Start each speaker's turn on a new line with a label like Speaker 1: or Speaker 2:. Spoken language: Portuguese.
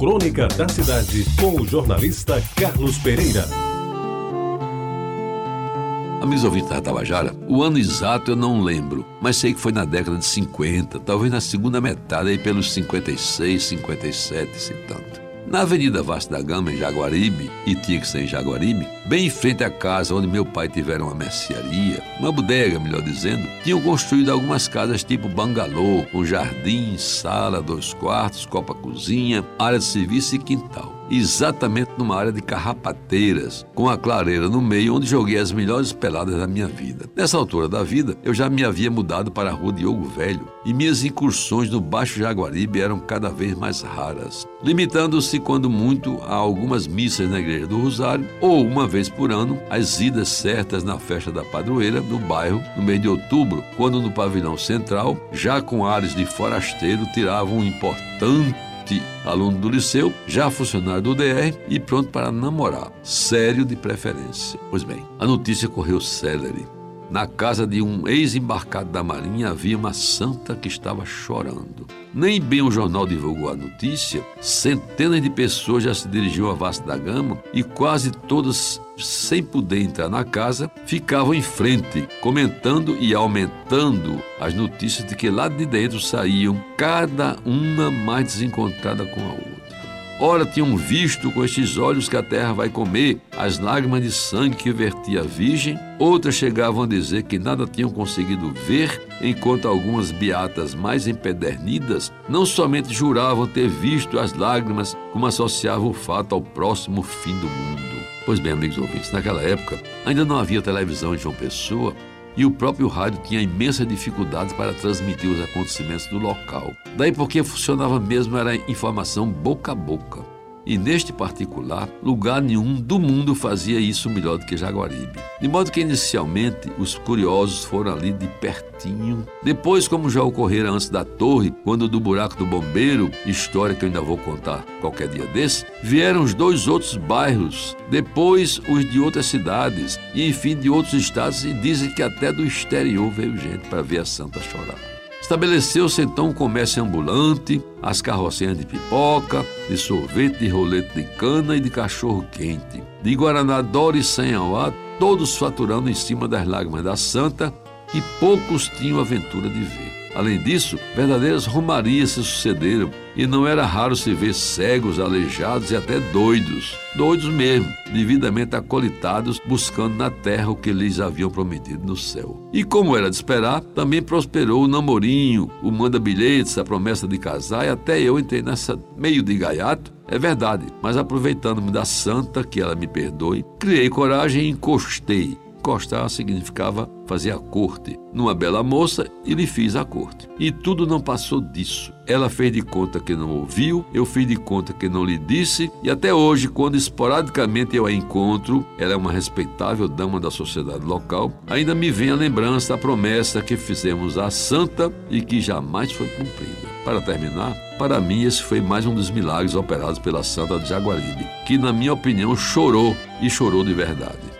Speaker 1: Crônica da Cidade, com o jornalista Carlos Pereira.
Speaker 2: Amigos ouvintes da Tabajara, o ano exato eu não lembro, mas sei que foi na década de 50, talvez na segunda metade, aí pelos 56, 57, se tanto. Na Avenida Vasta da Gama, em Jaguaribe, e tinha em Jaguaribe, bem em frente à casa onde meu pai tivera uma mercearia, uma bodega, melhor dizendo, tinham construído algumas casas tipo bangalô, com jardim, sala, dois quartos, copa-cozinha, área de serviço e quintal exatamente numa área de carrapateiras, com a clareira no meio onde joguei as melhores peladas da minha vida. Nessa altura da vida, eu já me havia mudado para a rua Diogo Velho e minhas incursões no Baixo Jaguaribe eram cada vez mais raras, limitando-se, quando muito, a algumas missas na Igreja do Rosário ou, uma vez por ano, as idas certas na festa da padroeira no bairro no mês de outubro, quando no pavilhão central, já com ares de forasteiro, tiravam um importante aluno do liceu, já funcionário do DR e pronto para namorar, sério de preferência. Pois bem, a notícia correu célere. Na casa de um ex-embarcado da Marinha havia uma santa que estava chorando. Nem bem o jornal divulgou a notícia, centenas de pessoas já se dirigiam à Vasta da Gama e quase todas, sem poder entrar na casa, ficavam em frente, comentando e aumentando as notícias de que lá de dentro saíam cada uma mais desencontrada com a outra. Ora tinham visto com estes olhos que a terra vai comer as lágrimas de sangue que vertia a Virgem, outras chegavam a dizer que nada tinham conseguido ver, enquanto algumas beatas mais empedernidas não somente juravam ter visto as lágrimas, como associavam o fato ao próximo fim do mundo. Pois bem, amigos ouvintes, naquela época ainda não havia televisão em João Pessoa e o próprio rádio tinha imensas dificuldades para transmitir os acontecimentos do local. Daí porque funcionava mesmo era informação boca a boca. E neste particular, lugar nenhum do mundo fazia isso melhor do que Jaguaribe. De modo que inicialmente os curiosos foram ali de pertinho. Depois, como já ocorrera antes da torre, quando do buraco do bombeiro, história que eu ainda vou contar qualquer dia desse, vieram os dois outros bairros, depois os de outras cidades e enfim de outros estados e dizem que até do exterior veio gente para ver a santa chorar. Estabeleceu-se então um comércio ambulante, as carrocinhas de pipoca, de sorvete, de rolete de cana e de cachorro quente. De Guaraná Dori sem Auá, todos faturando em cima das lágrimas da santa, que poucos tinham a aventura de ver. Além disso, verdadeiras romarias se sucederam e não era raro se ver cegos, aleijados e até doidos, doidos mesmo, devidamente acolitados, buscando na terra o que lhes haviam prometido no céu. E como era de esperar, também prosperou o namorinho, o manda-bilhetes, a promessa de casar, e até eu entrei nessa meio de gaiato, é verdade, mas aproveitando-me da santa, que ela me perdoe, criei coragem e encostei Encostar significava fazer a corte. Numa bela moça, e lhe fiz a corte. E tudo não passou disso. Ela fez de conta que não ouviu, eu fiz de conta que não lhe disse, e até hoje, quando esporadicamente eu a encontro, ela é uma respeitável dama da sociedade local, ainda me vem a lembrança da promessa que fizemos à santa e que jamais foi cumprida. Para terminar, para mim esse foi mais um dos milagres operados pela Santa de Jaguaribe, que na minha opinião chorou e chorou de verdade.